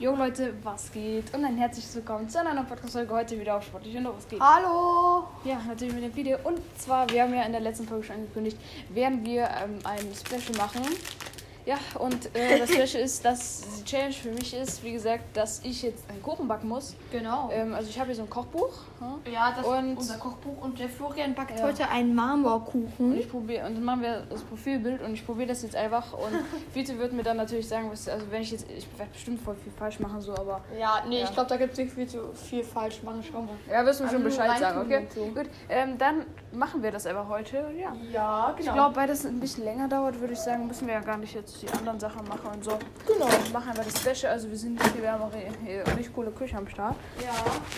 Jo Leute, was geht? Und ein herzliches Willkommen zu einer neuen Podcast-Folge heute wieder auf Sportlich und was geht? Hallo! Ja, natürlich mit dem Video. Und zwar, wir haben ja in der letzten Folge schon angekündigt, werden wir ähm, ein Special machen. Ja, und äh, das Special ist, dass die Challenge für mich ist, wie gesagt, dass ich jetzt einen Kuchen backen muss. Genau. Ähm, also ich habe hier so ein Kochbuch. hm? ja, das und- ist unser Kochbuch und der Florian backt Ja. heute einen Und Marmorkuchen. ich probiere, und dann machen wir das Profilbild und ich probiere das jetzt einfach. Und Vite wird mir dann natürlich sagen, was, also wenn ich jetzt, ich werde bestimmt voll viel falsch machen, so, aber Ja, nee, Ja. ich glaube, da gibt es nicht viel, zu, viel falsch machen. Schau mal. ja, wirst du Also schon Bescheid sagen, okay? und so. Gut, ähm, dann machen wir das einfach heute, ja. Ja, Ich glaube, weil das ein bisschen länger dauert, würde ich sagen, müssen wir ja gar nicht jetzt die anderen Sachen machen und so. Genau. Wir machen einfach das Special. Also wir sind hier, wir haben auch hier richtig coole Küche am Start. Ja,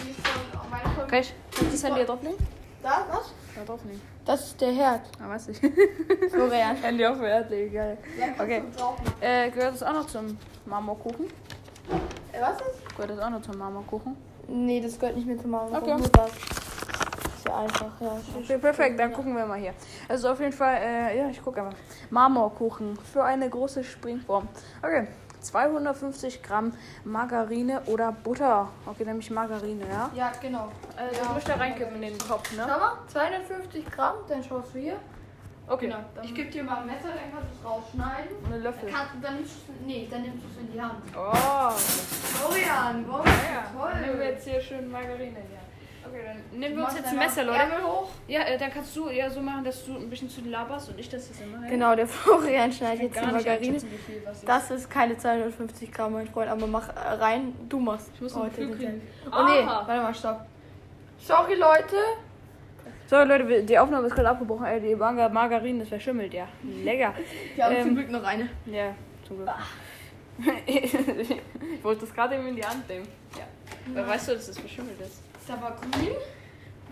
die ist von meine Folge. Kann ich, kann ich das Handy hier drauflegen? Da, was? Ja, drauflegen. Das ist der Herd. Ah, weiß ich. Florian. Handy auf Wert legen, geil. Ja, Okay. Äh, gehört das auch noch zum Marmorkuchen? Äh, was ist? Gehört das auch noch zum Marmorkuchen? Nee, das gehört nicht mehr zum Marmorkuchen. Okay. Das. Ja einfach, ja. Okay, perfekt, dann gucken wir mal hier. Also auf jeden Fall, äh, ja, ich gucke einfach. Marmorkuchen für eine große Springform. Okay, 250 Gramm Margarine oder Butter. Okay, nämlich Margarine, ja? Ja, genau. Das Ja. müsst ihr reinkippen in den Schau ne? mal, 250 Gramm, dann schaust du hier. Okay, Genau. Ich gebe dir mal ein Messer, dann kannst du es rausschneiden. einen Löffel. Dann nimmst du nee, dann nimmst du es in die Hand. Oh, Florian, wow, ja, toll. Dann nehmen wir jetzt hier schön Margarine hier. Okay, dann nehmen wir uns jetzt ein Messer, Leute. Ärmel hoch. Ja, äh, dann kannst du ja so machen, dass du ein bisschen zu laberst und ich das jetzt immer. Genau, der Florian schneidet jetzt die Margarine. viel. Das ist keine 250 Gramm, mein Freund, aber mach äh, rein, du machst. Ich muss heute den. Teil. Oh nee, warte mal, stopp. Sorry, Leute. So, Leute, die Aufnahme ist gerade abgebrochen. Ey, die Marga Margarine ist verschimmelt, ja. Lecker. Wir haben Ähm, zum Glück noch eine. Ja, zum Glück. ich wollte das gerade eben in die Hand nehmen. Ja. Aber weißt du, dass das verschimmelt ist? Ist aber grün.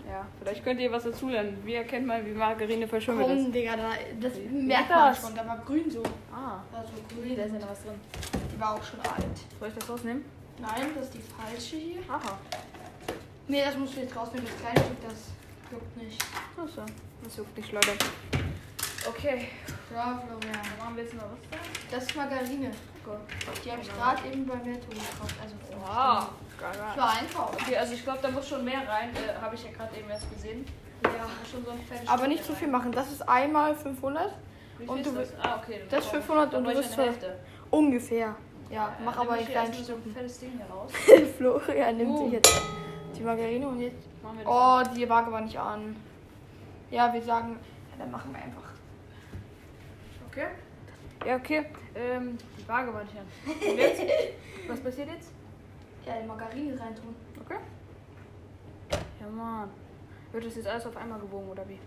Ja, vielleicht könnt ihr was dazu lernen. Wie erkennt man, wie Margarine verschimmelt ist? Komm, Digga, da, das Wie merkt das? man schon. Da war grün so. Ah, War so da grün. ist ja noch was drin. Die war auch schon alt. Soll ich das rausnehmen? Nein, das ist die falsche hier. Aha. Nee, das musst du jetzt rausnehmen. Das kleine Stück, das juckt nicht. Achso, das juckt nicht, Leute. Okay, Ja, Florian. machen wir jetzt noch was da. Das ist Margarine. Die habe ich gerade eben bei Netto gekauft. Also Wow, für Einkauf. Okay, also ich glaube, da muss schon mehr rein. Äh, Habe ich ja gerade eben erst gesehen. Ja. Schon so ein Aber nicht zu viel machen. Das ist einmal 500 Wie Und du das? Ah, okay. das ist brauche- 500 dann und du ich wirst ungefähr. Ja, mach Dann aber in ich kleinen so Stücken. fettes Ding hier raus. Florian nimmt Uh. sich jetzt die Margarine und jetzt. Oh, die Waage war nicht an. Ja, wir sagen, ja, dann machen wir einfach. Okay. Ja, okay. Ähm, die Waage war nicht an. Und jetzt? Was passiert jetzt? Ja, die Margarine reintun. Okay. Ja, Mann. Wird das jetzt alles auf einmal gewogen oder wie?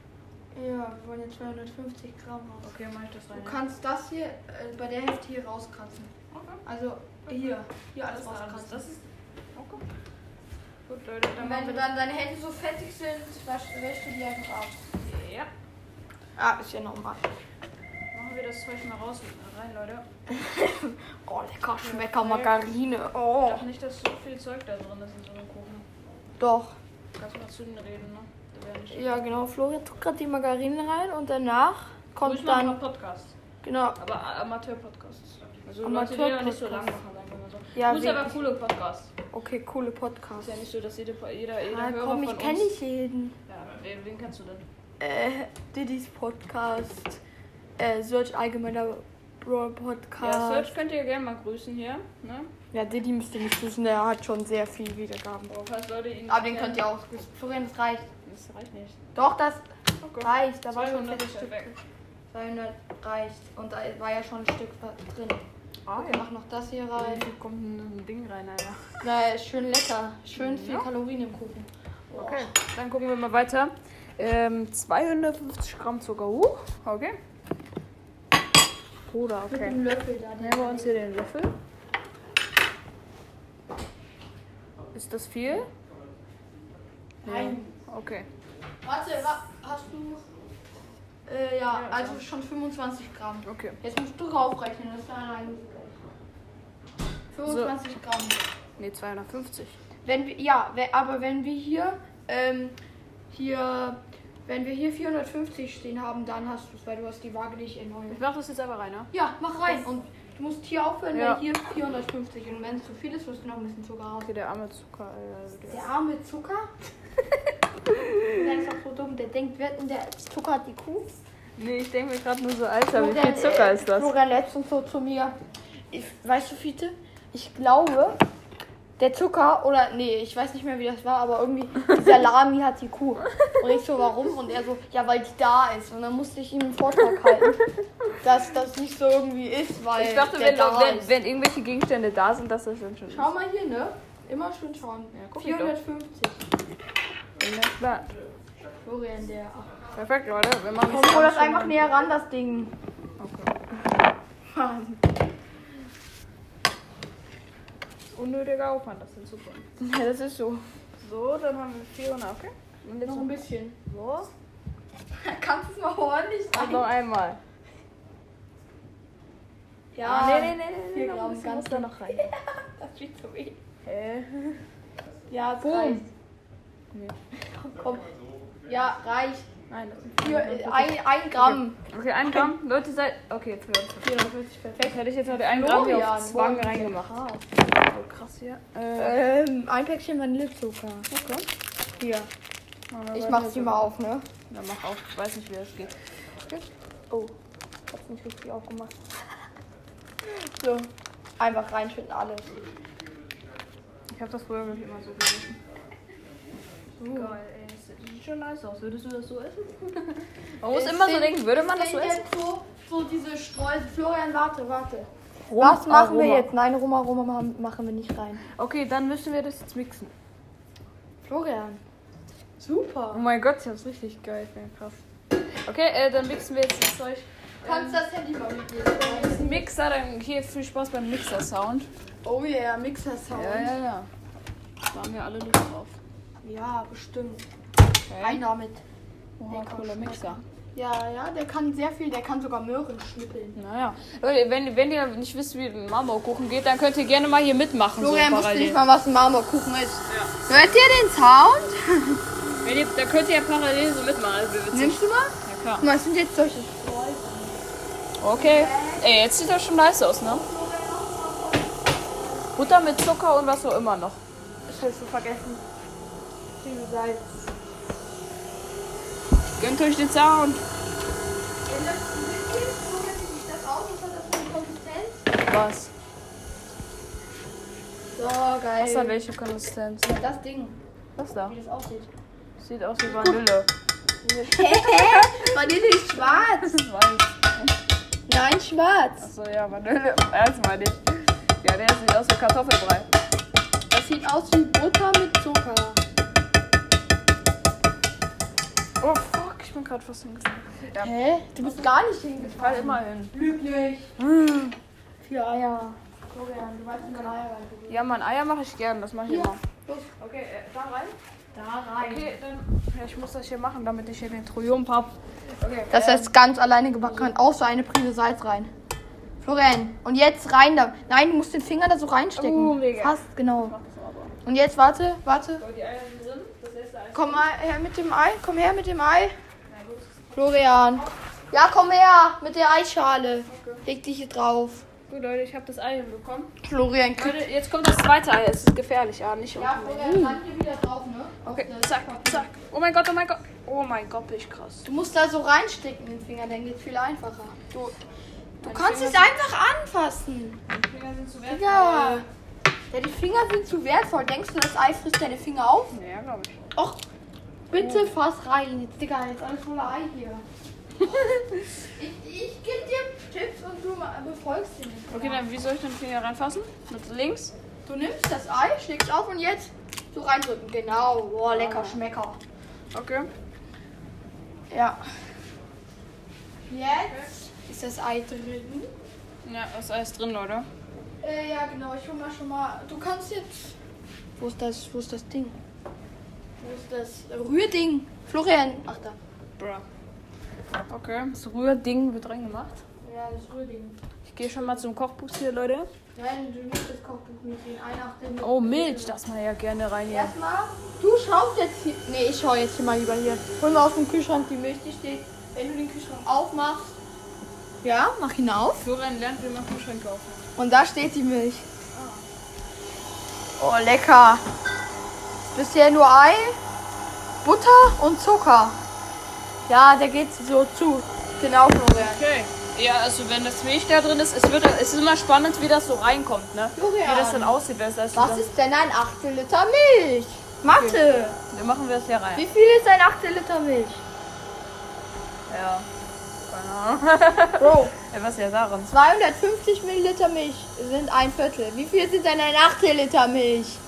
Ja, wir wollen jetzt 250 Gramm raus. Okay, mach ich das rein. Du kannst das hier äh, bei der Hälfte hier rauskratzen. Okay. Also hier, hier alles rauskratzen. Das ist. Okay. Gut, Leute, dann Und wenn wir dann deine Hände so fettig sind, wäschst du die einfach ab. Ja. Ah, ist ja normal. Machen wir das Zeug mal raus rein, Leute. Oh, lecker Schmecker Margarine. Oh. Ich dachte nicht, dass so viel Zeug da drin ist in so einem Kuchen. Doch. Kannst du mal zu denen reden, ne? Ja, genau. Florian tut gerade die Margarine rein und danach kommt Ruhig dann. Podcast. Genau. Aber Amateur-Podcast. Also Amateur- Leute, die nicht so lang machen, sagen wir mal so. Ja, Muss aber coole Podcast. Okay, coole Podcast. Ist ja nicht so, dass jede, jeder, jeder Ah, Hörer komm, ich kenne nicht jeden. Ja, wen, wen kennst du denn? Äh, Diddy's Podcast. Äh, Search allgemeiner Brawl Podcast. Ja, Search könnt ihr gerne mal grüßen hier. Ne? Ja, Diddy müsst ihr nicht wissen, der hat schon sehr viel Wiedergaben. Ihn Aber den könnt ihr auch grüßen. Florian, das reicht. Das reicht nicht. Doch, das Okay. reicht. Da war schon ein 200 fettes ist Stück. perfekt. 200 reicht. Und da war ja schon ein Stück drin. Ah, Okay, mach noch das hier rein. Hier kommt ein, Ding rein, Alter. Na, schön lecker. Schön viel Ja. Kalorien im Kuchen. Okay, dann gucken wir mal weiter. Ähm, 250 Gramm Zucker. Uh, okay. Bruder, Mit okay. dem Löffel da. Nehmen wir uns hier den Löffel. Ist das viel? Nein. Okay. Warte, wa hast du. Äh, ja, Ja, also schon 25 Gramm. Okay. Jetzt musst du raufrechnen, das ist allein. 25 Gramm. Ne, 250. Wenn wir, ja, aber wenn wir hier, ähm, hier, wenn wir hier 450 stehen haben, dann hast du es, weil du hast die Waage nicht erneuert. Ich mach das jetzt einfach rein, ne? Ja, mach rein. Und Du musst hier aufhören, Ja. weil hier 450. Und wenn es zu viel ist, wirst du noch ein bisschen Zucker haben. Okay, der arme Zucker. Äh, der Der arme Zucker? der ist auch so dumm. Der denkt, wer denn der Zucker hat die Kuh? nee, ich denke mir gerade nur so, Alter, wie Florian, viel Zucker äh, ist das? Florian letztens so zu mir. Ich, weißt du, Fiete? Ich glaube, der Zucker, oder nee, ich weiß nicht mehr, wie das war, aber irgendwie, die Salami hat die Kuh. Und ich so, warum? Und er so, ja, weil die da ist. Und dann musste ich ihm einen Vortrag halten, dass das nicht so irgendwie ist, weil Ich dachte, der wenn, da wenn, ist. wenn irgendwelche Gegenstände da sind, dass das dann schon Schau mal hier, ne? Immer schön schauen. Ja, guck ich doch. 450. ist. Ja, klar. Florian, der. Ach, Perfekt, Leute. Wir machen komm, das einfach näher ran, das Ding. Okay. Unnötiger Aufwand, das sind super. Ja, das ist so. So, dann haben wir 400, okay? Und jetzt Noch ein bisschen. So. Kannst du es mal ordentlich Und noch einmal. Ja, Ah, nee, nee, nee, nee, Gramm noch, ganz muss da noch rein. Das viel zu wenig. Hä? Ja, es Boom. reicht. Nee. Komm. Ja, reicht. Nein, das sind Hier, äh, ein, ein Gramm. Okay, ein Gramm. Leute, seid. Okay, 450. 440 perfekt. Hätte ich jetzt noch den einen Gramm hier auf Zwang reingemacht. krass. So krass hier. Äh, Ähm, ein Päckchen Vanillezucker. okay. Hier. Ich mach's so. dir mal auf, ne? Ja, mach auf. Ich weiß nicht, wie das geht. Okay. Oh. Hab's nicht richtig aufgemacht. So. Einfach reinschütten alles. Ich habe das früher glaub ich, immer so gegessen. Geil, ey. Das sieht schon nice aus. Würdest du das so essen? man muss Es immer so sind- denken, würde man das so essen? jetzt so, so diese Streusel. Florian, warte, warte. Rum, Was machen wir Aroma. jetzt? Nein, Roma, Roma machen- wir nicht rein. Okay, dann müssen wir das jetzt mixen. Florian. Oh Super. mein Gott, ich hab's richtig geil. Krass. Okay, äh, dann mixen wir jetzt das Zeug. Kannst das Handy mal mitnehmen? Mixer, dann hier viel Spaß beim Mixer-Sound. Oh yeah, Mixer-Sound. Ja, ja, ja. Da haben wir alle Lust drauf. Ja, bestimmt. Okay. Einer mit. Oha, cooler Mixer. Ja, ja, der kann sehr viel, der kann sogar Möhren schnippeln. Naja. Leute, wenn, wenn ihr nicht wisst, wie ein Marmorkuchen geht, dann könnt ihr gerne mal hier mitmachen. Florian so wusste parallel. nicht mal, was ein Marmorkuchen ist. Hört ihr den Sound? Wenn ihr, dann könnt ihr ja parallel so mitmachen. Also. Nimmst du mal? Ja, klar. Guck mal, sind jetzt solche Okay. Ey, jetzt sieht das schon nice aus, ne? Butter mit Zucker und was auch immer noch. Ich hab's so vergessen. Viel Salz. Gönnt euch den Sound. Was eine Konsistenz? Was? So, hat geil. welche Konsistenz? Das Ding, Was da? wie das aussieht. Sieht aus wie Vanille. Vanille ist schwarz. Das ist weiß. Nein, schwarz. Achso, ja, Vanille. Ernst meine ich. Ja, der sieht aus wie Kartoffelbrei. Das sieht aus wie Butter mit Zucker. Oh, ich bin gerade fast hingefallen. Ja, Hä? Du bist gar nicht fall hingefallen. immer hin. Lüg nicht. Vier Eier. Florian, du weißt, wie man Eier reintut. Ja, Mann, Eier mache ich gern, das mache ich Hier. immer. Los. Okay, äh, da rein? Da rein. Okay, dann. Ja, ich muss das hier machen, damit ich hier den Triumph hab. Okay. Das heißt ganz alleine gebacken, außer eine Prise Salz rein. Florian, und jetzt rein da. Nein, du musst den Finger da so reinstecken. Oh, mega. Fast, genau. Und jetzt warte, warte. So, die Eier sind drin. Das Ei. Komm mal her mit dem Ei. Komm her mit dem Ei. Florian. Ja, komm her mit der Eischale. Leg dich hier drauf. Gut, Leute, ich habe das Ei hinbekommen. Florian, krieg. Leute, jetzt kommt das zweite Ei. Es ist gefährlich, ja, nicht Ja. Florian, ran hier wieder drauf, ne? Okay, zack, zack. Oh mein Gott, oh mein Gott. Oh mein Gott, bin ich krass. Du musst da so reinstecken, den Finger, dann geht's viel einfacher. Du, du kannst Finger es einfach anfassen. Die Finger sind zu wertvoll. Ja. Ja, die Finger sind zu wertvoll. Denkst du, das Ei frisst deine Finger auf? Ja, glaube ich. Och, bitte fass rein. Jetzt, Digga, jetzt alles voller Ei hier. ich ich gebe dir Tipps und du befolgst sie nicht. Okay, dann wie soll ich den Finger reinfassen? Mit links? Du nimmst das Ei, schlägst auf und jetzt so reindrücken. Genau. Boah, lecker, Ah. Schmecker. Okay. Ja. Jetzt ist das Ei drin. Ja, das Ei ist drin, Leute. Äh, ja, genau. Ich hol mal schon mal. Du kannst jetzt. Wo ist das? Wo ist das Ding? Wo ist das Rührding? Florian. Ach da. Bruh. Okay, das Rührding wird reingemacht. Ja, das Rührding. Ich gehe schon mal zum Kochbuch hier, Leute. Nein, du nimmst das Kochbuch mit den Einachten. Oh, Milch, das man ja gerne rein hier. Erstmal, du schaust jetzt hier. Nee, ich schau jetzt hier mal lieber hier. Hol mal aus dem Kühlschrank die Milch, die steht. Wenn du den Kühlschrank aufmachst, Ja, mach ihn auf. Florian lernt, wie man Kühlschränke aufmacht. Und da steht die Milch. Oh, lecker. Bisher nur Ei, Butter und Zucker. Ja, der geht so zu. Genau, Florian. Okay. Ja, also wenn das Milch da drin ist, es, wird, es ist immer spannend, wie das so reinkommt, ne? Florian. Wie das dann aussieht. es das Was dann, ist denn ein Achtel Liter Milch? Mathe. Dann machen wir es hier rein. Wie viel ist ein Achtel Liter Milch? Ja. Keine Ahnung. Bro, was ist ja daran? 250 Milliliter Milch sind ein Viertel. Wie viel sind denn ein Achtel Liter Milch?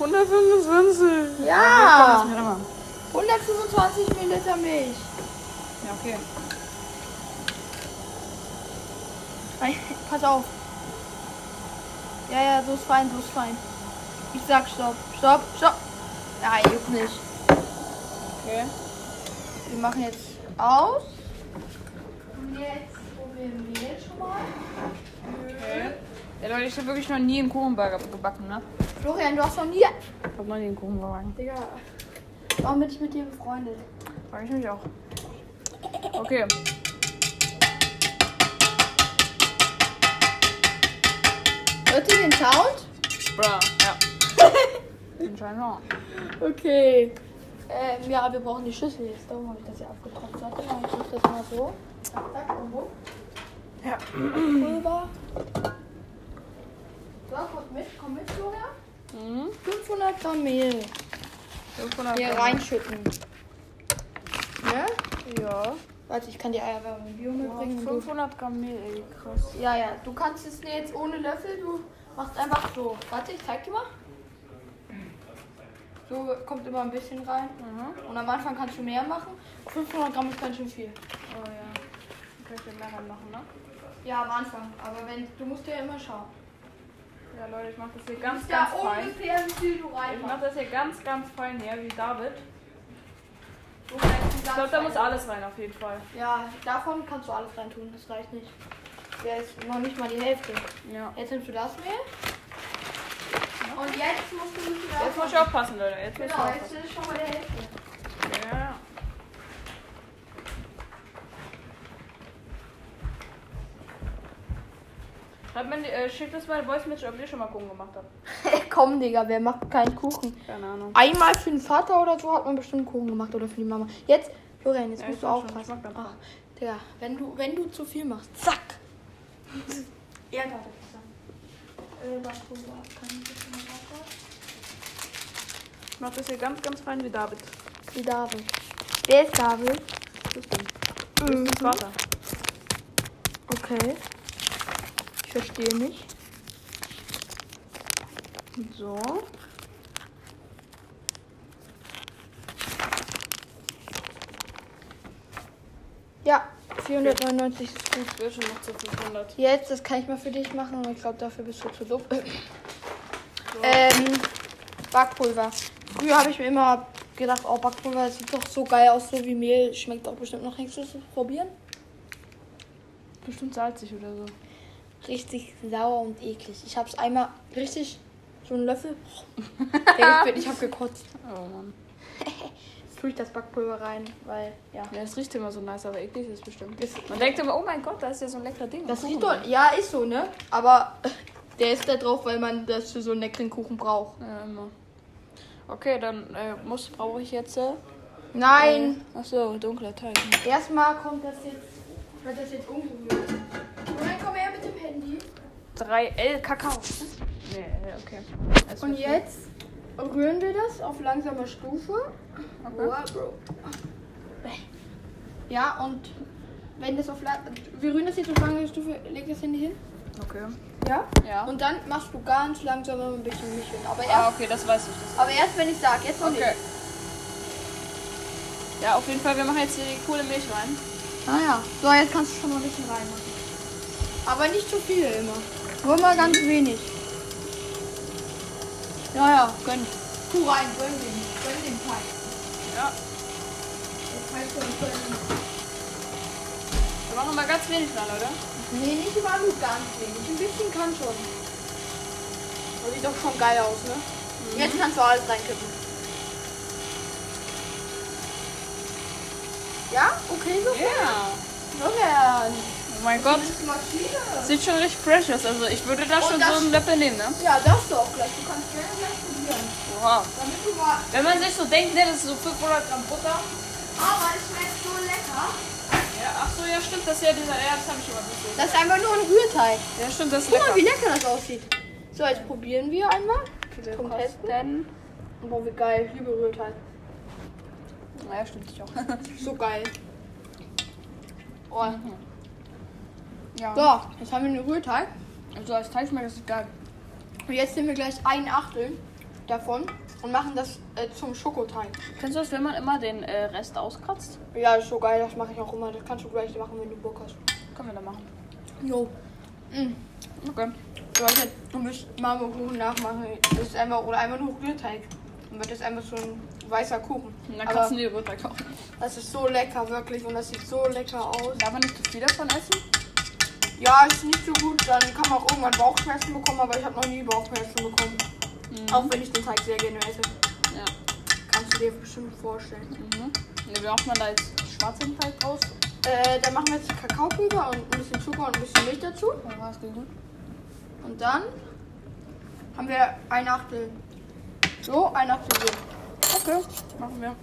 125. Ja. Ja, ja. 125 Milliliter Milch. Ja, okay. Pass auf. Ja, ja, so ist fein, so ist fein. Ich sag Stopp. Stopp, Stopp. Ja, juckt nicht. Okay. Wir machen jetzt aus. Und jetzt probieren wir jetzt schon mal. okay. Ja, Leute, ich habe wirklich noch nie einen Kuchenburger gebacken, ne? Florian, du hast noch nie. Ich habe noch nie einen Kuchenburger gebacken. Digga. Warum bin ich mit dir befreundet? Frag ich mich auch. Okay. Hört ihr den Sound? Bra, ja. Anscheinend auch. Okay. Ähm, ja, wir brauchen die Schüssel jetzt. Darum habe ich das hier abgetropft. Warte mal, ich mach das mal so. Zack, zack, und wo? Ja. Pulver. So, kommt mit, komm mit, Florian. Mhm. 500 Gramm Mehl 500 hier Gramm. reinschütten. Ne? Ja. Warte, ich kann die Eierwärme im Bio mitbringen. und du- 500 Gramm Mehl, ey, krass. Ja, ja, du kannst es jetzt ohne Löffel, du machst einfach so. Warte, ich zeig dir mal. So kommt immer ein bisschen rein. Mhm. Und am Anfang kannst du mehr machen. 500 Gramm ist ganz schön viel. Oh ja. Dann kann ich ja mehr reinmachen, ne? Ja, am Anfang. Aber wenn du musst ja immer schauen. Ja, Leute, ich mach das hier ganz, ganz ja fein. ungefähr wie viel du Ich mach reinmachst. das hier ganz, ganz fein hier, wie David. Du die Ich glaube, da muss alles rein, auf jeden Fall. Ja, davon kannst du alles reintun. Das reicht nicht. Der ist noch nicht mal die Hälfte. Ja. Jetzt nimmst du das Mehl. Und jetzt musst du Jetzt muss ich aufpassen, Leute. Jetzt Genau, jetzt ist schon mal der Hälfte. Ja. Schreibt mir, äh, schickt das mal Voice Message, ob ihr schon mal Kuchen gemacht habt. Komm, Digga, wer macht keinen Kuchen? Keine Ahnung. Einmal für den Vater oder so hat man bestimmt Kuchen gemacht oder für die Mama. Jetzt, Florian, jetzt Ja, musst du aufpassen. Ach, Digga, wenn du, wenn du zu viel machst, zack. Ja, da äh, ich das mach das hier ganz, ganz fein wie David. Wie David. Wer ist David? Das ist dein Vater. Okay. Ich verstehe nicht. So. Ja, 499 ist gut. Ich will schon noch zu 500. Jetzt, das kann ich mal für dich machen, aber ich glaube, dafür bist du zu doof. Ähm, Backpulver. Früher habe ich mir immer gedacht, oh, Backpulver sieht doch so geil aus, so wie Mehl. Schmeckt auch bestimmt noch. Kannst du das probieren? Bestimmt salzig oder so. Richtig sauer und eklig. Ich habe es einmal richtig, so einen Löffel. Ich, habe gekotzt. Oh Mann. Jetzt tue ich das Backpulver rein, weil, ja. Ja, es riecht immer so nice, aber eklig ist es bestimmt. Das, Man denkt immer, oh mein Gott, da ist ja so ein leckerer Ding. das riecht doch, ja, ist so, ne? Aber der ist da drauf, weil man das für so einen leckeren Kuchen braucht. Ja, immer. Okay, dann äh, muss brauche ich jetzt. Äh, Nein! Ach so, dunkler Teig. Erstmal kommt das jetzt, wird das jetzt umgerührt. 3L Kakao. Nee, äh, okay. Es Und jetzt rühren wir das auf langsamer Stufe. Okay. Boah, Bro. Ja, und wenn das auf wir rühren das jetzt auf langsamer Stufe, leg das Handy hin. Okay. Ja. Ja. Und dann machst du ganz langsam ein bisschen Milch hin. Aber ah, erst, okay, das weiß ich. Das. aber erst wenn ich sag, jetzt noch Okay. nicht. Ja, auf jeden Fall, wir machen jetzt hier die coole Milch rein. Ah ja. So, jetzt kannst du schon mal ein bisschen reinmachen. Aber nicht zu viel immer. Nur mal ganz wenig. Ja, ja, gönn. Tu rein, gönn den. Gönn den Teig. Ja. Der Teig soll gönnen. Wir machen mal ganz wenig rein, oder? Nee, nicht nur ganz wenig. Ein bisschen kann schon. Das sieht doch schon geil aus, ne? Jetzt kannst du alles reinkippen. Ja? Okay, so? Ja. Florian. Oh mein Gott. Sieht schon richtig fresh aus. Also ich würde da schon so einen Löffel nehmen, ne? Ja, das doch gleich. Du kannst gerne gleich probieren. Mal. Wenn man sich so denkt, ne, das ist so 500 Gramm Butter. Aber es schmeckt so lecker. Ja, ach so, ja stimmt, das ist ja dieser, ja, das habe ich mal gesehen. Das ist einfach nur ein Rührteig. Ja, stimmt, das ist Guck mal, wie lecker. lecker das aussieht. So, jetzt probieren wir einmal. Wie Zum Testen. Boah, wie geil. Ich liebe Rührteig. Ja, stimmt, ich auch. So geil. Oh. Ja. So, jetzt haben wir den Rührteig. Also als Teig schmeckt das ist geil. Und jetzt nehmen wir gleich ein Achtel davon und machen das äh, zum Schokoteig. Kennst du das, wenn man immer den äh, Rest auskratzt? Ja, ist so geil. Das mache ich auch immer. Das kannst du gleich machen, wenn du Bock hast. Können wir da machen. Jo. Mm. Okay. Also, du musst Marmorkuchen nachmachen. Das ist einfach, oder einfach nur Rührteig. Dann wird das einfach so ein weißer Kuchen. Und dann Aber kannst du die Rührteig kaufen. das ist so lecker, wirklich. Und das sieht so lecker aus. Darf man nicht zu viel davon essen? Ja, ist nicht so gut. Dann kann man auch irgendwann Bauchschmerzen bekommen, aber ich habe noch nie Bauchschmerzen bekommen. Auch wenn ich den Teig sehr gerne esse. Ja. Kannst du dir bestimmt vorstellen. Mhm. Wie macht man da jetzt schwarzen Teig draus? Äh, dann machen wir jetzt Kakaopulver und ein bisschen Zucker und ein bisschen Milch dazu. Ja. Und dann haben wir ein Achtel so, ein Achtel so. Okay, machen wir.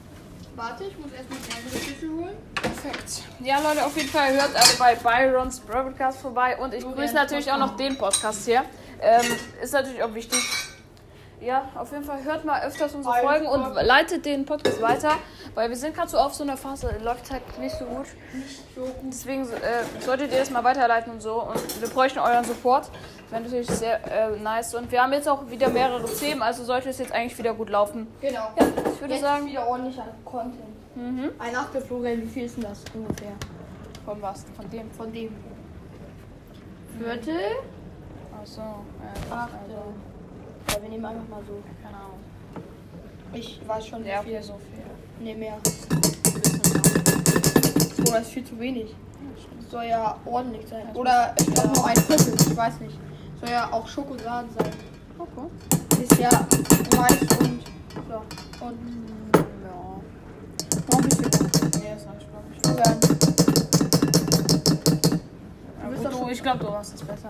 Warte, ich muss erstmal die andere Schüssel holen. Perfekt. Ja, Leute, auf jeden Fall hört alle bei Byrons Broadcast vorbei. Und ich grüße natürlich auch noch den Podcast hier. Ähm, ist natürlich auch wichtig. Ja, auf jeden Fall hört mal öfters unsere Folgen und leitet den Podcast weiter, weil wir sind gerade so auf so einer Phase, läuft halt nicht so gut. Nicht so gut. Deswegen äh, solltet ihr das mal weiterleiten und so. Und wir bräuchten euren Support. Wäre natürlich sehr äh, nice. Und wir haben jetzt auch wieder mehrere Themen, also sollte es jetzt eigentlich wieder gut laufen. Genau. Ja, ich würde Jetzt sagen. wieder ordentlich an Content. Mhm. Ein Achtel Florian, wie viel ist denn das ungefähr? Von was? Von dem? Von dem. Viertel? Achso. Äh, Achtel. also, Ja, wir nehmen einfach mal so. keine Ahnung. Ich weiß schon, Ja, viel. so viel. Nee, mehr. Oh, das ist viel zu wenig. Das soll ja ordentlich sein. Oder ich glaube nur ein Viertel, ich weiß nicht. Soll ja auch Schokolade sein. Okay. Ist ja Mais und. So. Und Ja. noch ein bisschen. Nee, reicht, glaube ich. Florian. Ja, gut, du, ich glaube, du machst das besser.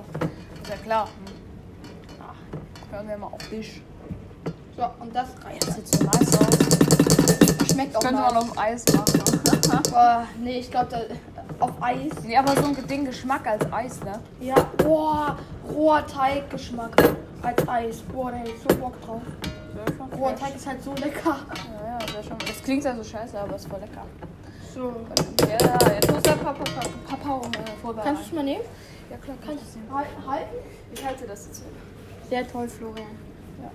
Ist ja klar. Hören wir mal auf dich. So, und das Das reicht. sieht so nice aus. Schmeckt auch Könnte mal. man auf Eis machen. Boah, nee, ich glaube, auf Eis. nee, aber so ein Ding Geschmack als Eis, ne? Ja, boah, roher Teiggeschmack als Eis. Boah, da hätte ich so Bock drauf. Roher. Teig ist halt so lecker. Ja, ja, sehr schon. Das klingt ja so scheiße, aber ist voll lecker. So. Ja, ja, jetzt muss der Papa, Papa, Papa äh, vorbereiten. Kannst du es mal nehmen? Ja, klar, kann ich das nehmen. Hal- Halten? Ich halte das jetzt. Sehr toll, Florian. Ja.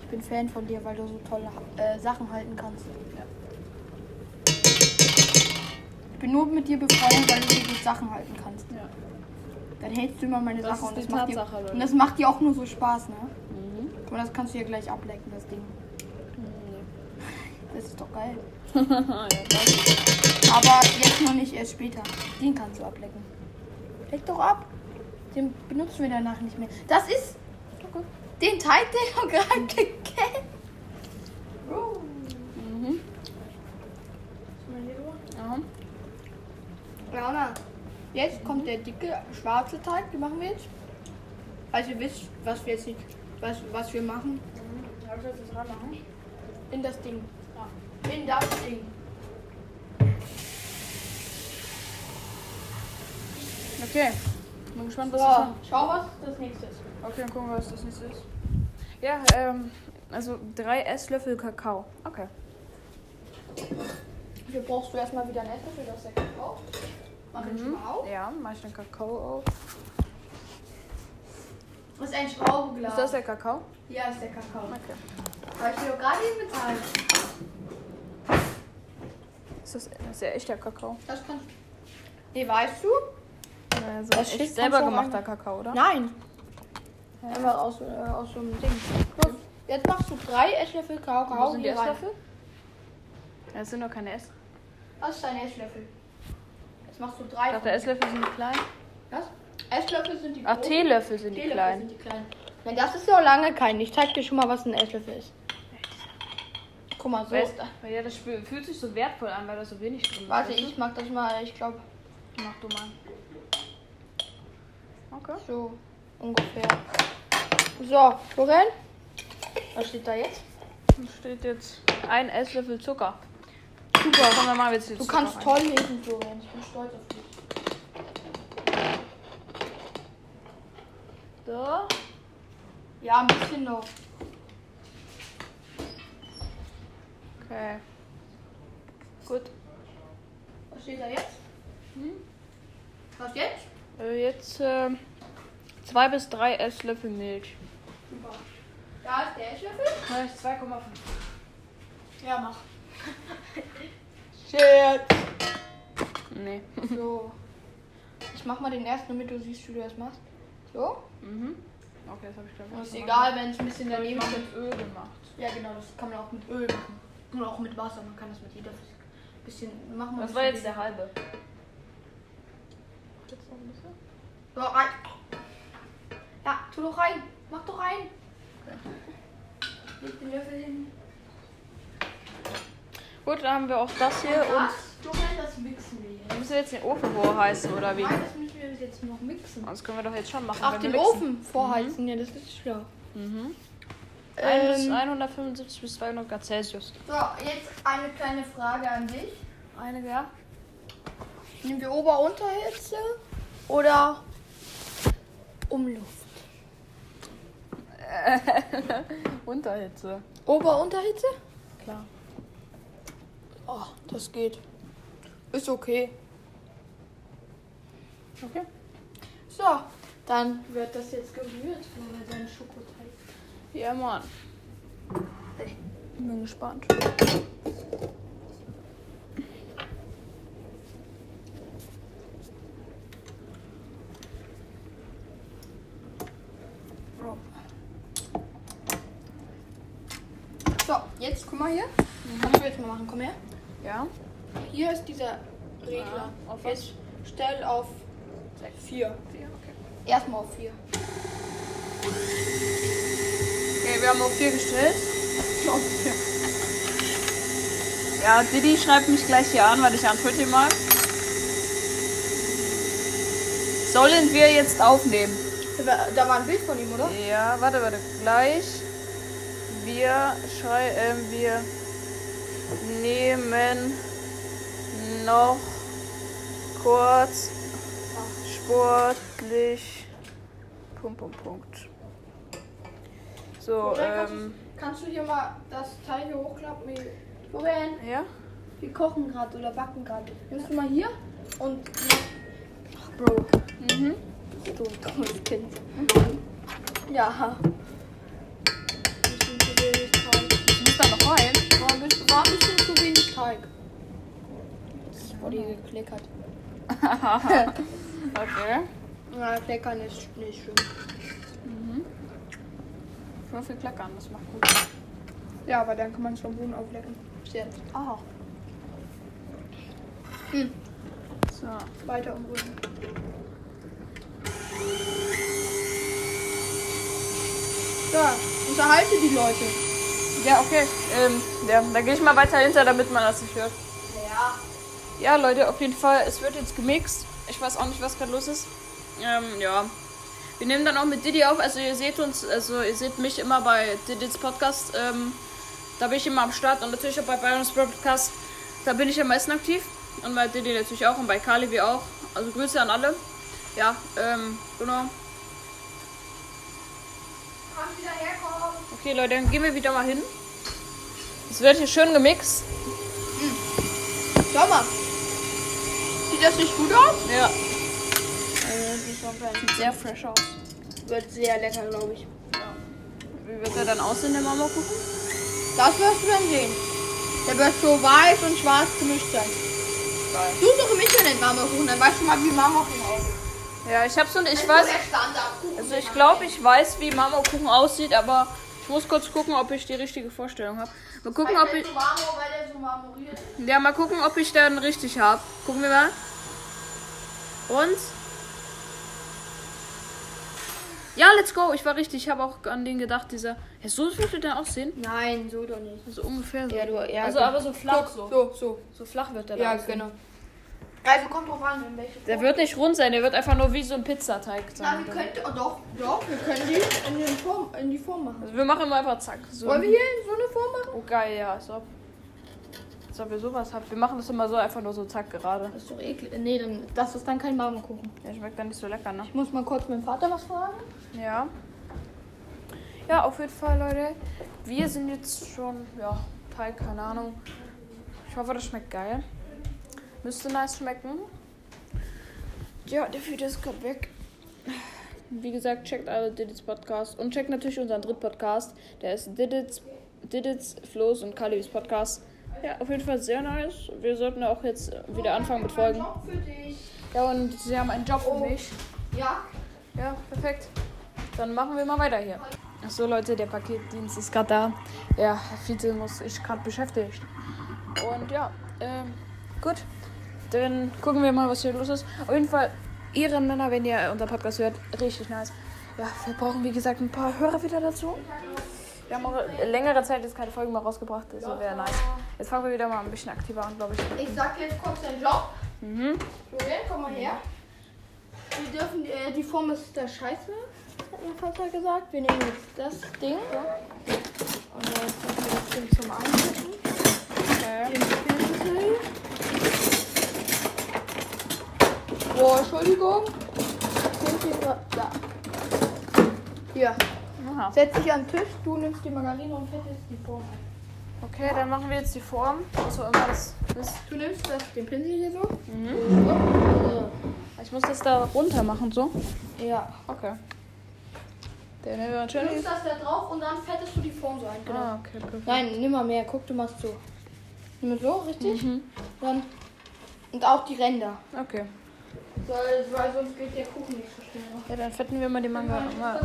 Ich bin Fan von dir, weil du so tolle äh, Sachen halten kannst. Ja. Ich bin nur mit dir befreundet, weil du so gut Sachen halten kannst. Ja. Dann hältst du immer meine Das Sachen und das, macht dir, Leute. und das macht dir auch nur so Spaß, ne? Mhm. Und das kannst du ja gleich ablecken, das Ding. Das ist doch geil. ja. Aber jetzt noch nicht, erst später. Den kannst du ablecken. Leck doch ab. Den benutzen wir danach nicht mehr. Das ist Okay. den Teig, den du gerade gegessen Bro. Mhm. Aha. Launa, jetzt kommt der dicke schwarze Teig, den machen wir jetzt. Also ihr wisst, was wir jetzt nicht, was, was wir machen. Darf ich das? In das Ding. In das Ding. Okay. Bin gespannt, was So, das ist. schau, was das nächste ist. Okay, dann gucken wir, was das nächste ist. Ja, ähm, also drei Esslöffel Kakao. Okay. Hier brauchst du erstmal wieder ein Esslöffel, das ist der Kakao. Mach ich Mhm. mal auf. Ja, mach ich den Kakao auf. Das ist ein Schraubenglas. Ist das der Kakao? Ja, ist der Kakao. Okay. Habe ich dir doch gerade eben bezahlt. Ist das, das ist ja echter Kakao? Das kannst du. Nee, weißt du? Also Das Schiff selber gemachter Kakao, oder? Nein. Einfach aus, äh, aus so einem Ding. Los, jetzt machst du drei Esslöffel Kakao. Wo sind die. Esslöffel? Ja, das sind doch keine Ess. Das ist dein Esslöffel. Jetzt machst du Ich drei. dachte, Esslöffel sind die klein. Was? Esslöffel sind die Ach, großen. Teelöffel sind die Teelöffel klein. sind die kleinen. Nein, das ist noch lange kein. Ich zeig dir schon mal, was ein Esslöffel ist. Guck mal, so. Weißt, weil ja, das fühlt sich so wertvoll an, weil da so wenig drin ist. Warte, ich mach das mal. Ich glaube. Mach du mal. Okay. So, ungefähr. So, Florian? Was steht da jetzt? Da steht jetzt ein Esslöffel Zucker. Super, komm, dann machen wir jetzt Du Zucker kannst rein. toll lesen, Florian. Ich bin stolz auf dich. So. Ja, ein bisschen noch. Okay. Gut. Was steht da jetzt? Hm? Was jetzt? Äh, jetzt äh, zwei bis drei Esslöffel Milch. Super. Da ist der Esslöffel. Ja, 2,5. Ja, mach. Shit. Nee. So. Ich mach mal den ersten, damit du siehst, wie du das machst. So. Mhm. Okay, das habe ich glaube ich. ist egal, wenn es ein bisschen daneben ist. mit Öl gemacht. Ja, genau, das kann man auch mit Öl machen. Und auch mit Wasser. Man kann das mit jeder bisschen machen. wir Das war jetzt der halbe. Jetzt noch ein bisschen. So, rein. Ja, tu doch rein. Mach doch rein. Leg den Löffel hin. Gut, dann haben wir auch das hier und Was? Florian, das mixen wir jetzt. müssen wir jetzt den Ofen vorheißen oder wie? Nein, das müssen wir jetzt noch mixen. Das können wir doch jetzt schon machen. Ach, den. Ofen vorheizen. Ja, das ist schlau. Mhm. Ähm, 175 bis 200 Grad Celsius. so, jetzt eine kleine Frage an dich. Einige, ja? Nehmen wir Ober-Unterhitze oder Umluft? Unterhitze. Ober-Unterhitze? Klar. Oh, das geht. Ist okay. Okay. So, dann wird das jetzt gerührt, wenn wir seinen Schokoteig. Ja, Mann. Bin gespannt. So, jetzt guck mal hier. Kannst du jetzt mal machen, komm her. Ja? Hier ist dieser Regler. Ah, auf was? jetzt stell auf 4. Ja, okay. Erstmal auf 4. Okay, wir haben auf 4 gestellt. Ja, Didi schreibt mich gleich hier an, weil ich antworte ihm mal. Sollen wir jetzt aufnehmen? Da war ein Bild von ihm, oder? Ja, warte, warte, gleich. Wir schrei ähm, wir nehmen noch kurz sportlich. Punkt, Punkt, Punkt. So, ähm, du, kannst du hier mal das Teil hier hochklappen? Florian, ja? wir kochen gerade oder backen gerade. Nimmst du mal hier und. Ach, Bro, Mhm. du dummes Kind. Ja. Bisschen zu wenig Teig. Ich rein. War ein bisschen, war ein bisschen zu wenig Teig. Das wurde hier gekleckert. Okay. Ja, kleckern ist nicht schön. Nur viel klackern, das macht gut. Ja, aber dann kann man es vom Boden auflecken. Bis jetzt. Ah. Hm. So. Weiter umrühren. So, unterhalte die Leute. Ja, okay. Ähm, ja, da gehe ich mal weiter hinter, damit man das nicht hört. Ja. Ja, Leute, auf jeden Fall, es wird jetzt gemixt. Ich weiß auch nicht, was gerade los ist. Ähm, ja. Wir nehmen dann auch mit Didi auf. Also ihr seht uns, also ihr seht mich immer bei Didis Podcast. Ähm, da bin ich immer am Start und natürlich auch bei Byron's Podcast. Da bin ich am meisten aktiv. Und bei Didi natürlich auch und bei Kali wie auch. Also Grüße an alle. Ja, ähm, genau. Kannst wieder herkommen. Okay, Leute, dann gehen wir wieder mal hin. Es wird hier schön gemixt. Schau mal. Sieht das nicht gut aus? Ja. Sieht sehr fresh aus. Wird sehr lecker, glaube ich. Wie wird er dann aussehen, der Marmorkuchen? Das wirst du dann sehen. Der wird so weiß und schwarz gemischt sein. Geil. Such doch im Internet Marmorkuchen, dann weißt du mal, wie Marmorkuchen aussieht. Ja, ich hab's und ich Das weiß. Also ich glaube, ich weiß, wie Marmorkuchen aussieht, aber ich muss kurz gucken, ob ich die richtige Vorstellung habe. Mal gucken, ob ich. so so. Ja, mal gucken, ob ich dann richtig habe. Gucken wir mal. Und? Ja, let's go. Ich war richtig. Ich habe auch an den gedacht, dieser. Ja, so würde der aussehen. Nein, so doch nicht. Also ungefähr so. Ja, du, ja, also aber so flach so. So, so. So flach wird der Ja, da aussehen. genau. Also kommt drauf an, in welche Der wird nicht rund sein, der wird einfach nur wie so ein Pizzateig Na, sein. wir könnten, oh, doch, doch, wir können die in, den Form, in die Form machen. Also wir machen immer einfach zack. So. Wollen wir hier in so eine Form machen? Oh geil, ja, als ob. Als ob ihr sowas habt. Wir machen das immer so einfach nur so zack gerade. Das ist doch eklig. Nee, dann, das ist dann kein Marmorkuchen. Der schmeckt dann nicht so lecker, ne? Ich muss mal kurz meinem Vater was fragen. Ja. Ja, auf jeden Fall, Leute. Wir sind jetzt schon, ja, Teig, keine Ahnung. Ich hoffe, das schmeckt geil. Müsste nice schmecken. Ja, der Video ist gerade weg. Wie gesagt, checkt alle Didits Podcast und checkt natürlich unseren dritten Podcast. Der ist Didits, Didits, Flo's und Kalibis Podcast. Ja, auf jeden Fall sehr nice. Wir sollten auch jetzt wieder anfangen mit Folgen. Ja, und sie haben einen Job für Oh. mich. Ja. Ja, perfekt. Dann machen wir mal weiter hier. Achso, Leute, der Paketdienst ist gerade da. Ja, Fiete muss ich gerade beschäftigt. Und ja, ähm, gut. Dann gucken wir mal, was hier los ist. Auf jeden Fall, ihre Männer, wenn ihr unser Podcast hört, richtig nice. Ja, wir brauchen, wie gesagt, ein paar Hörer wieder dazu. Wir haben auch längere Zeit jetzt keine Folgen mehr rausgebracht, also wäre nice. Jetzt fangen wir wieder mal ein bisschen aktiver an, glaube ich. Ich sag jetzt kurz deinen Job. Mhm. Julian, komm mal her. Wir dürfen, äh, die Form ist der Scheiße, hat mein Vater gesagt. Wir nehmen jetzt das Ding. Und jetzt müssen wir das Ding zum Einsetzen. Okay. Den Pinsel. Boah, Entschuldigung. Da. Hier. Aha. Setz dich an den Tisch, du nimmst die Margarine und fettest die Form ein. Okay, dann machen wir jetzt die Form. Auch immer das ist. Du nimmst das, den Pinsel hier so. Mhm. So. Ich muss das da runter machen, so. Ja. Okay. Der nehmen wir Du nimmst das da drauf und dann fettest du die Form so ein. Genau. Ah, okay, perfekt. Nein, nimm mal mehr. Guck, du machst so. Nimm so, richtig? Mhm. Dann. Und auch die Ränder. Okay. Weil, weil sonst geht der Kuchen nicht so schnell. Ja, dann fetten wir mal die Manga. Mal,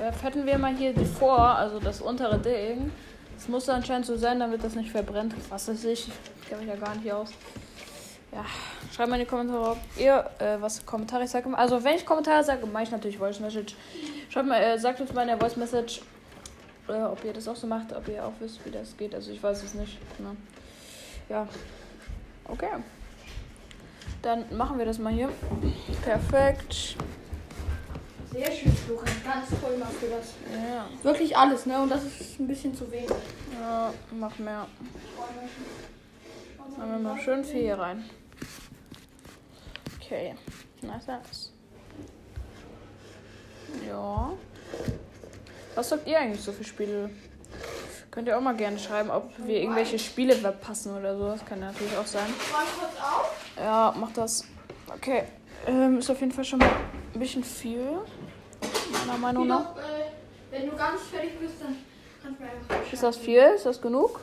ja, fetten wir mal hier die vor, also das untere Ding. Das muss anscheinend so sein, damit das nicht verbrennt. Was weiß ich. Ich kenne mich ja gar nicht aus. Ja, schreibt mal in die Kommentare, ob ihr äh, was Kommentare ich sage. Also wenn ich Kommentare sage, mache ich natürlich Voice Message. Schreibt mal, äh, sagt uns mal in der Voice Message, äh, ob ihr das auch so macht, ob ihr auch wisst, wie das geht. Also ich weiß es nicht. Ne? Ja. Okay. Dann machen wir das mal hier. Perfekt. Sehr schön, Florian. Ganz toll machst du das. Ja. Wirklich alles, ne? Und das ist ein bisschen zu wenig. Ja, mach mehr. Machen wir mal schön viel hier rein. Okay. Nice, nice. Ja. Was sagt ihr eigentlich so für Spiele? Könnt ihr auch mal gerne schreiben, ob wir irgendwelche Spiele verpassen oder so. Das kann natürlich auch sein. Mal kurz auf. Ja, mach das. Okay. Ähm, ist auf jeden Fall schon mal ein bisschen viel. Meiner Meinung nach. noch, äh, wenn du ganz fertig bist, dann kannst du mir einfach Ist das viel? Ist das genug?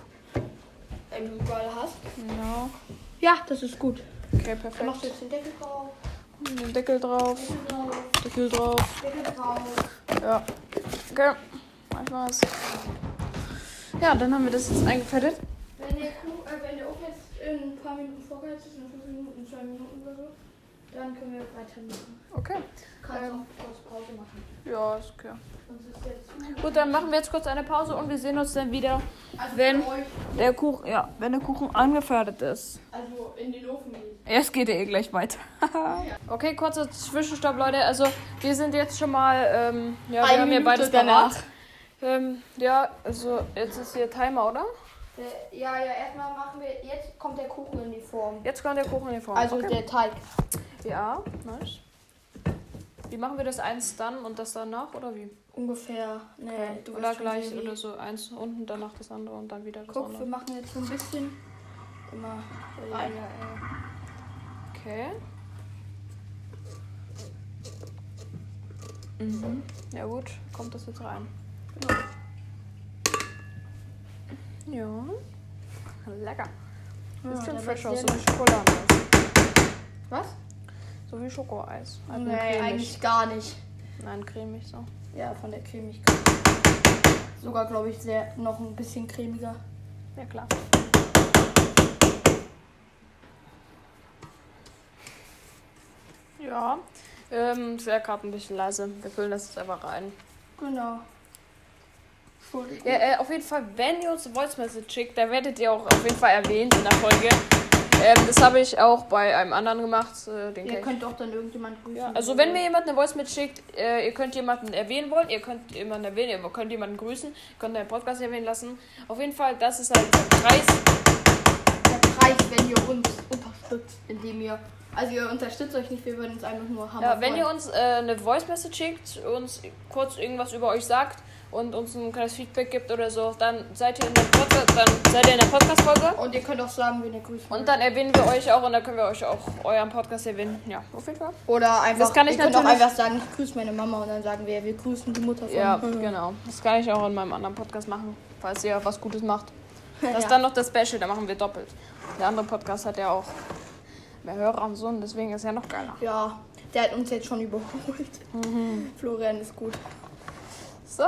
Wenn du überall hast. Genau. Ja, das ist gut. Okay, Dann machst du perfekt. jetzt den Deckel drauf. Den Deckel drauf. Deckel drauf. Deckel drauf. Deckel drauf. Ja. Okay. Manchmal ist. Ja, dann haben wir das jetzt eingefettet. Wenn der, Kuh, äh, wenn der Ofen jetzt in ein paar Minuten vorgeheizt ist, in fünf Minuten, zwei Minuten oder so, dann können wir weitermachen. Okay. Kannst Ähm. auch kurz Pause machen. Ja, ist okay. Jetzt Gut, dann machen wir jetzt kurz eine Pause und wir sehen uns dann wieder, Also Wenn- der Kuchen, ja, wenn der Kuchen angefärbt ist. also in den Ofen geht. Ja, es geht ja eh gleich weiter. okay, kurzer Zwischenstopp, Leute. Also, wir sind jetzt schon mal, ähm, ja, wir Eine haben hier Minute beides danach. parat. Ähm, ja, also, jetzt ist hier Timer, oder? Der, ja, ja, erstmal machen wir, jetzt kommt der Kuchen in die Form. Jetzt kommt der Kuchen in die Form. Also okay. der Teig. Ja, nice. Wie machen wir das eins dann und das danach oder wie? Ungefähr. Nee, du oder gleich oder so eins unten, danach das andere und dann wieder das Guck, wir andere. machen jetzt so ein bisschen immer ja, ja. Okay. Mhm. Ja gut, kommt das jetzt rein. Ja. Lecker. Das Ja, fresh wird aus, so wie Schokoladeneis. Was? So wie Schokoeis. Also nee, cremig. eigentlich gar nicht. Nein, cremig so. Ja, von der Cremigkeit. Sogar, glaube ich, sehr noch ein bisschen cremiger. Ja klar. Ja. Ähm, es wäre gerade ein bisschen leise. Wir füllen das jetzt einfach rein. Genau. Entschuldigung. Ja, äh, auf jeden Fall, wenn ihr uns eine Voice Message schickt, dann werdet ihr auch auf jeden Fall erwähnt in der Folge. Ähm, das habe ich auch bei einem anderen gemacht. Äh, Ihr könnt doch dann irgendjemand grüßen. Ja, also wenn mir jemand eine Voice mitschickt, äh, ihr könnt jemanden erwähnen wollen, ihr könnt jemanden erwähnen, ihr könnt jemanden grüßen, könnt einen Podcast erwähnen lassen. Auf jeden Fall, das ist halt der Preis. der Preis, wenn ihr uns unterstützt, indem ihr. Also ihr unterstützt euch nicht, wir würden uns einfach nur haben. Ja, wenn ihr uns äh, eine Voice Message schickt, uns kurz irgendwas über euch sagt und uns ein kleines Feedback gibt oder so, dann seid ihr in der Podcast, dann seid ihr in der Podcast Und ihr könnt auch sagen, wen ihr grüßen und dann erwähnen wir euch auch und dann können wir euch auch euren Podcast erwähnen. Ja, auf jeden Fall. Oder einfach. Das kann ich könnt auch natürlich- einfach sagen, ich grüße meine Mama und dann sagen wir, wir grüßen die Mutter von. Ja, genau. Das kann ich auch in meinem anderen Podcast machen, falls ihr was Gutes macht. Das ist Ja. dann noch das Special, da machen wir doppelt. Der andere Podcast hat ja auch mehr Hörer und so, und deswegen ist ja noch geiler. Ja, der hat uns jetzt schon überholt. Mhm. Florian ist gut. So,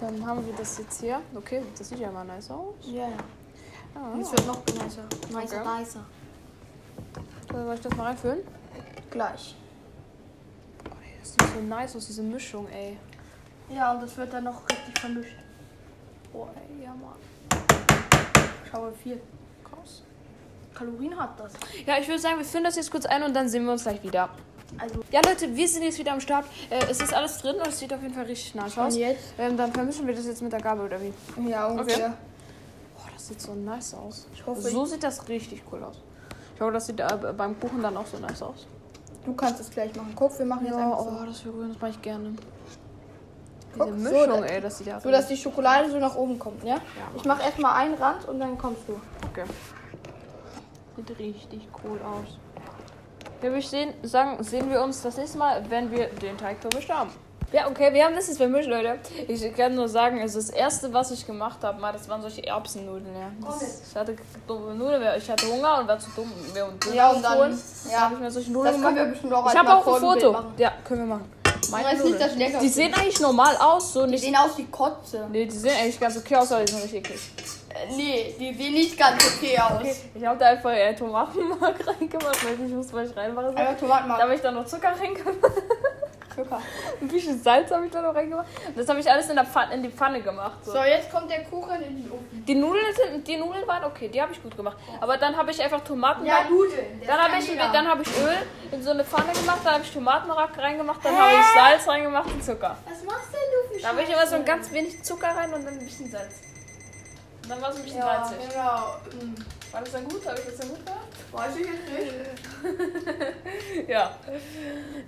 dann haben wir das jetzt hier. Okay, das sieht ja mal nice aus. Ja, ja. Ah, es wird noch nicer. Nicer, Okay. nicer. soll ich das mal reinfüllen? Gleich. Oh, das sieht so nice aus, diese Mischung, ey. Ja, und das wird dann noch richtig vermischt. Boah, ey, ja, Mann. Schau mal, viel. Krass. Kalorien hat das. Ja, ich würde sagen, wir füllen das jetzt kurz ein und dann sehen wir uns gleich wieder. Also, Ja, Leute, wir sind jetzt wieder am Start. Äh, es ist alles drin und es sieht auf jeden Fall richtig nice aus. jetzt? Ähm, dann vermischen wir das jetzt mit der Gabel oder wie? Ja, ungefähr. Boah, das sieht so nice aus. Ich hoffe, so sieht das richtig cool aus. Ich hoffe, das sieht äh, beim Kuchen dann auch so nice aus. du kannst es gleich machen. Guck, wir machen jetzt Ja, einfach oh, so. das wäre gut, das mache ich gerne. Diese Guck, so, Mischung, da- ey, das sieht ja So, dass die Schokolade so nach oben kommt, ja? Ja. Ich mache erstmal einen Rand und dann kommst du. Okay. Sieht richtig cool aus. Wir sehen, sagen, sehen wir uns das nächste Mal, wenn wir den Teig vermischt haben. Ja, okay, wir haben das jetzt vermischt, Leute. Ich kann nur sagen, es ist das erste, was ich gemacht habe, mal, das waren solche Erbsennudeln, ja. Das, ich hatte dumme Nudeln, ich hatte Hunger und war zu dumm, mir und Ja, und dann- holen. ja. habe ich mir solche Nudeln Das können gemacht. wir bestimmt auch Ich habe auch ein Foto. Ja, können wir machen. Meine nicht Nudeln. Leckerste. Die sehen eigentlich normal aus, so Die nicht. sehen aus wie Kotze. Nee, die sehen eigentlich ganz okay aus, aber die sind richtig eklig. Nee, die sehen nicht ganz okay aus. Ich habe da einfach äh, Tomatenmark reingemacht, weil ich nicht wusste, was ich reinmache. Einfach Da Tomatenmark. habe ich dann noch Zucker reingemacht. Zucker. Ein bisschen Salz habe ich da noch reingemacht. Und das habe ich alles in, der Pfanne, in die Pfanne gemacht. So. So, jetzt kommt der Kuchen in den Ofen. Die, Nudeln sind, die Nudeln waren okay, die habe ich gut gemacht. Aber dann habe ich einfach Tomatenmark. Ja, Nudeln. dann habe ich, dann habe ich Öl in so eine Pfanne gemacht, dann habe ich Tomatenmark reingemacht, dann habe ich Salz reingemacht und Zucker. Was machst denn du für Da habe ich immer so ein ganz wenig Zucker rein und dann ein bisschen Salz. Dann war es ein bisschen Ja, salzig. genau. War das dann gut? Habe ich das dann gut gemacht? Weiß ich jetzt nicht. Ja.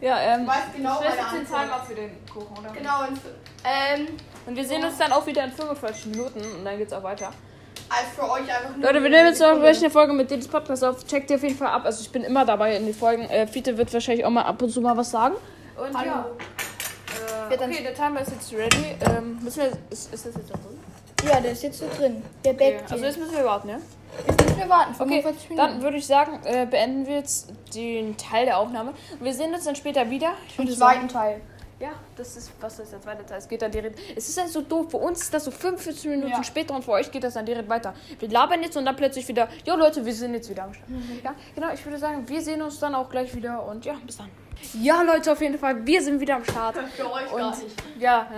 Ja, ähm. Ich weiß genau meine Antwort. Timer für den Kuchen, oder? Genau. Und, ähm, Und wir sehen uns dann auch wieder in 45 Minuten und dann geht's auch weiter. als für euch einfach nur. Leute, wir nehmen jetzt noch eine Folge mit Dedis Podcast auf. Checkt die auf jeden Fall ab. Also ich bin immer dabei in den Folgen. Äh, Fiete wird wahrscheinlich auch mal ab und zu mal was sagen. Und Hallo. ja. Äh, okay, der Timer ist jetzt ready. Ähm, müssen wir. Ist, ist das jetzt da drin? Ja, der ist jetzt so drin. Der Okay. backt Also jetzt müssen wir warten, ja? Jetzt müssen wir warten. Okay, 45 dann würde ich sagen, äh, beenden wir jetzt den Teil der Aufnahme. Wir sehen uns dann später wieder. Ich Im zweiten Teil. Ja, das ist, was ist der zweite Teil? Es geht dann direkt. Es ist halt so doof. Für uns ist das so 45 Minuten Ja. später und für euch geht das dann direkt weiter. Wir labern jetzt und dann plötzlich wieder, jo Leute, wir sind jetzt wieder am Start. Ja, genau, ich würde sagen, wir sehen uns dann auch gleich wieder und ja, bis dann. Ja, Leute, auf jeden Fall, wir sind wieder am Start. Für euch Und ja,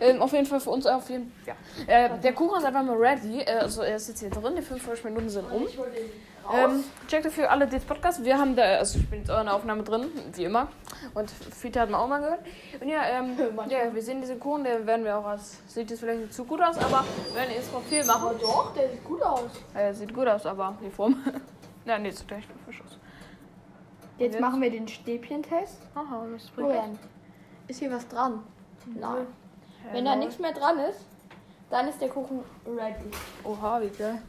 äh, ähm, auf jeden Fall für uns auf jeden Fall. Ja. Äh, der Kuchen ist einfach mal ready. Äh, also er ist jetzt hier drin, die 45 Minuten sind um. Ähm, checkt dafür alle den Podcast. Wir haben da, also ich bin jetzt auch in der Aufnahme drin, wie immer. Und Fiete hat man auch mal gehört. Und ja, ähm, ja, wir sehen diesen Kuchen, den werden wir auch als, sieht jetzt vielleicht nicht zu gut aus, aber wir werden jetzt noch viel Aber machen. doch, der sieht gut aus. Äh, sieht gut aus, aber die Form. ja, nee, gleich frisch aus. Jetzt jetzt? machen wir den Stäbchentest. Aha, das bringt Florian, ist hier was dran? Nein. Äh, Wenn da nichts mehr dran ist, dann ist der Kuchen ready. Oha, wie geil.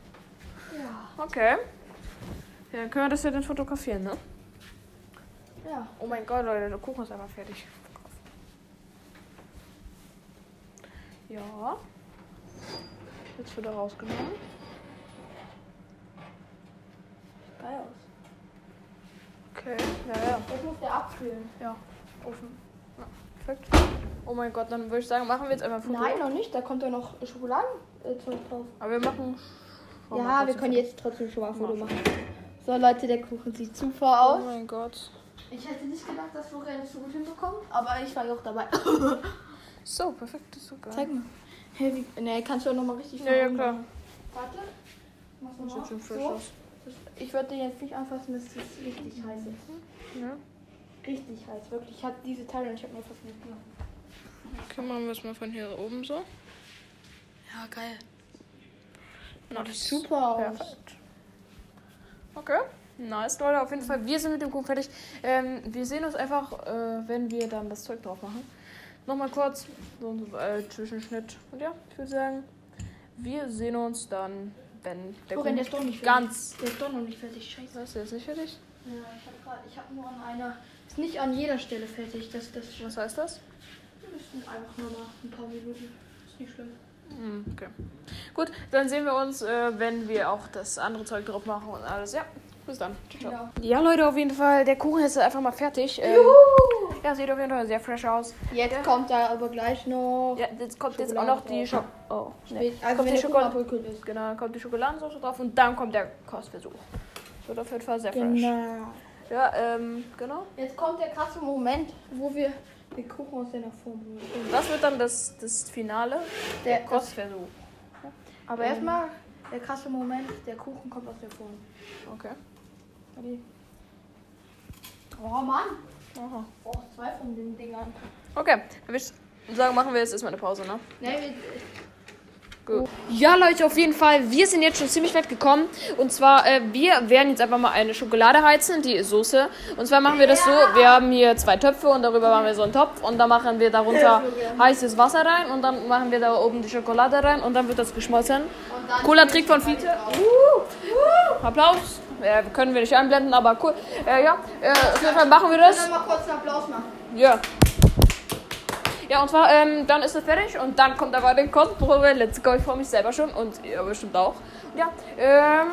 Ja. Okay. Ja, dann können wir das ja dann fotografieren, ne? Ja. Oh mein Gott, Leute, der Kuchen ist einfach fertig. Ja. Jetzt wird er rausgenommen. Geil aus. Okay, ja, ja. Jetzt muss der abkühlen. Ja, Ofen. Ja, perfekt. Oh mein Gott, dann würde ich sagen, machen wir jetzt einmal ein Foto. Nein, noch nicht. Da kommt ja noch Schokoladenzeug drauf. Aber wir machen. ja, mal wir können jetzt trotzdem schon mal ein Foto Machen. So, Leute, der Kuchen sieht super Foto. aus. Oh mein Gott. Ich hätte nicht gedacht, dass Florian das so gut hinbekommt, aber ich war ja auch dabei. So, perfekt, ist so geil. Zeig mal. Hey, wie, nee, kannst du auch nochmal richtig Ja, ja, klar. machen. Warte. Mach's Das nochmal. sieht schon frisch So. aus. Das, ich würde den jetzt nicht anfassen, das ist richtig heiß. jetzt. Ja. Richtig heiß, wirklich. Ich habe diese Teile und ich habe nur fast nicht gemacht. Okay, machen wir es mal von hier oben so. Ja, geil. Na, Das sieht super aus. Perfekt. Okay. Nice, Leute. Auf jeden Fall, wir sind mit dem Kuchen fertig. Ähm, wir sehen uns einfach, äh, wenn wir dann das Zeug drauf machen. Nochmal kurz, so ein äh, Zwischenschnitt. Und ja, ich würde sagen, wir sehen uns dann, wenn der Florian, der Kuchen ist doch nicht fertig. ganz... Der ist doch noch nicht fertig. Scheiße. Was, der ist nicht fertig? Ja, ich habe gerade, ich habe nur an einer. Ist nicht an jeder Stelle fertig. Das, das Was heißt das? Wir müssen einfach nur mal ein paar Minuten. Ist nicht schlimm. Hm, Okay. Gut, dann sehen wir uns, äh, wenn wir auch das andere Zeug drauf machen und alles. Ja, bis dann. Ciao, ciao. Ja, Leute, auf jeden Fall, der Kuchen ist einfach mal fertig. Ähm, ja, sieht auf jeden Fall sehr fresh aus. Jetzt kommt da aber gleich noch. Ja, jetzt kommt jetzt auch noch die. Schok Oh, nee. Also kommt die der Schokolade. ist. Genau, kommt die Schokoladensauce drauf und dann kommt der Kostversuch. Wird auf jeden Fall sehr fresh. Genau. Ja, ähm, genau. Jetzt kommt der krasse Moment, wo wir den Kuchen aus seiner Form holen. Und das wird dann das, das Finale. Der Der- Kostversuch. Aber erstmal der krasse Moment, der Kuchen kommt aus der Form. Okay. Oh Mann! Aha. Oh, zwei von den Dingern. Okay, dann würde ich sagen, machen wir jetzt erstmal eine Pause, ne? Ne, wir, Gut. Ja, Leute, auf jeden Fall. Wir sind jetzt schon ziemlich weit gekommen. Und zwar, äh, wir werden jetzt einfach mal eine Schokolade heizen, die Soße. Und zwar machen wir das so: Wir haben hier zwei Töpfe und darüber machen wir so einen Topf. Und dann machen wir darunter heißes Wasser rein. Und dann machen wir da oben die Schokolade rein. Und dann wird das geschmolzen. Cooler Trick von Fiete. Uh, Applaus. Ja, können wir nicht einblenden, aber cool. Äh, ja, äh, auf jeden Fall machen wir das. Dann mal kurz einen Applaus machen. Ja. Ja, und zwar, ähm, dann ist es fertig und dann kommt aber die Kostprobe. Let's go, ich freue mich selber schon und ihr bestimmt auch. Ja, ähm,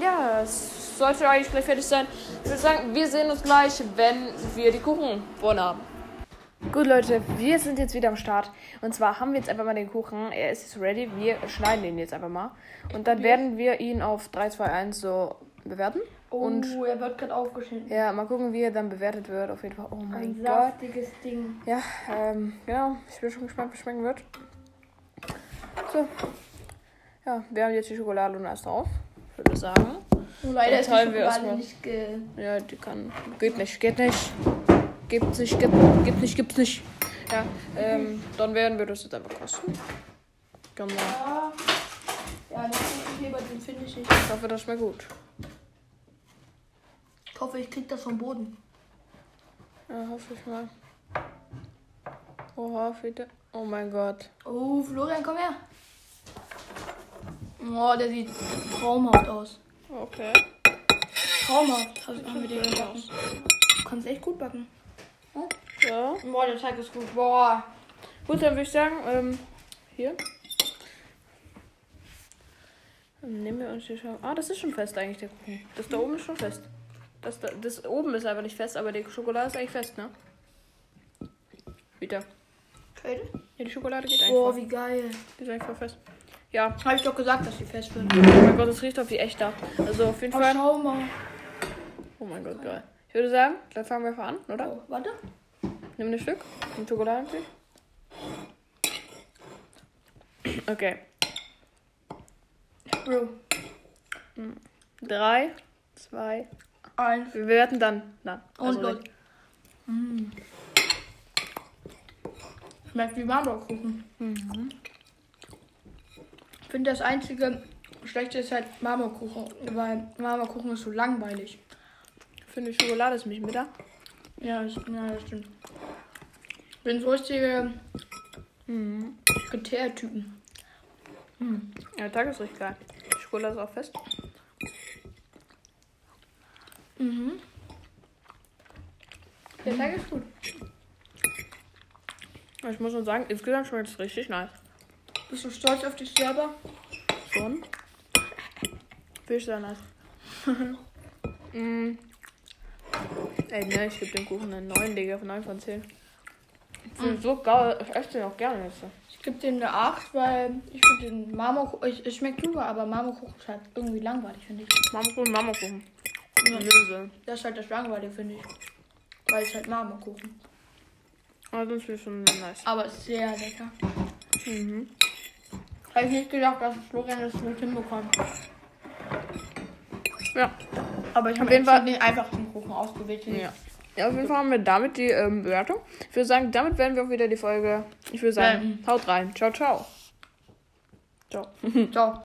ja, es sollte eigentlich gleich fertig sein. Ich würde sagen, wir sehen uns gleich, wenn wir die Kuchen vorne haben. Gut, Leute, wir sind jetzt wieder am Start. Und zwar haben wir jetzt einfach mal den Kuchen. Er ist jetzt ready. Wir schneiden den jetzt einfach mal. Und dann werden wir ihn auf 3, 2, 1 so bewerten. Oh, Und er wird gerade aufgeschnitten. ja, mal gucken, wie er dann bewertet wird. Auf jeden Fall. Oh mein Ein Gott. saftiges Ding. Ja, ähm, genau. Ich bin schon gespannt, wie es schmecken wird. So. Ja, wir haben jetzt die Schokolade und alles drauf. Ich würde sagen. Oh, leider ist die Schokolade nicht ge... Ja, die kann. Geht nicht, geht nicht. Gibt's nicht, gibt, gibt nicht, gibt's nicht. Ja, ähm, dann werden wir das jetzt einfach kosten. Genau. Ja, ja den Kuchenheber, den finde ich nicht. Ich hoffe, das schmeckt gut. Ich hoffe, ich krieg das vom Boden. Ja, hoffe ich mal. Oha, bitte. Oh mein Gott. Oh, Florian, komm her. Oh, der sieht traumhaft aus. Okay. Traumhaft. Also haben wir den gebacken. Du kannst echt gut backen. Ja. Boah, der Teig ist gut. Boah. Gut, dann würde ich sagen, ähm, hier. Dann nehmen wir uns hier schon. Ah, das ist schon fest eigentlich, der Kuchen. Das da oben ist schon fest. Das, da, das oben ist einfach nicht fest, aber die Schokolade ist eigentlich fest, ne? Wieder. Kälte? Ja, die Schokolade geht Boah, einfach. wie geil. Die ist einfach fest. Ja. Hab ich doch gesagt, dass die fest wird. Oh mein Gott, das riecht auf wie echt da. Also auf jeden Oh, Fall. schau mal. Oh mein Gott, geil. Ich würde sagen, dann fangen wir einfach an, oder? Oh, warte. Nimm ein Stück. Ein Schokoladenstück. Okay. Bro. Drei, zwei, Eins. Wir bewerten dann. dann. Und Also los. Mm. Schmeckt wie Marmorkuchen. Ich finde das einzige Schlechte ist halt Marmorkuchen, weil Marmorkuchen ist so langweilig. Ich finde, Schokolade ist mich bitter. Ja, das, ja, das stimmt. Ich bin so richtige Mhm. Kritertypen. Ja, der Tag ist richtig geil. Schokolade ist auch fest. Mhm. Der Teig ist gut. Ich muss schon sagen, insgesamt schmeckt es richtig nice. Bist du stolz auf dich selber? Schon. Finde ich sehr nice. mm. Ey, ne, ich gebe dem Kuchen einen 9, Digga, von 9 von 10. Ich finde so geil. Ich esse den auch gerne jetzt. Ich gebe dem eine 8, weil ich finde den Marmorkuchen, ich- es schmeckt super, aber Marmorkuchen ist halt irgendwie langweilig, finde ich. Marmorkuchen, Marmorkuchen. Löse. Das ist halt das Langweilige, finde ich. Weil es halt Marmorkuchen. Aber finde ich schon nice. Aber es ist sehr lecker. Mhm. Habe ich nicht gedacht, dass Florian das gut hinbekommt. Ja. Aber ich habe jeden Fall- den einfachsten Kuchen ausgewählt. Ja. ja, auf jeden Fall haben wir damit die ähm, Bewertung. Ich würde sagen, damit werden wir auch wieder die Folge. Ich würde sagen, haut rein. Ciao, ciao. Ciao. Ciao.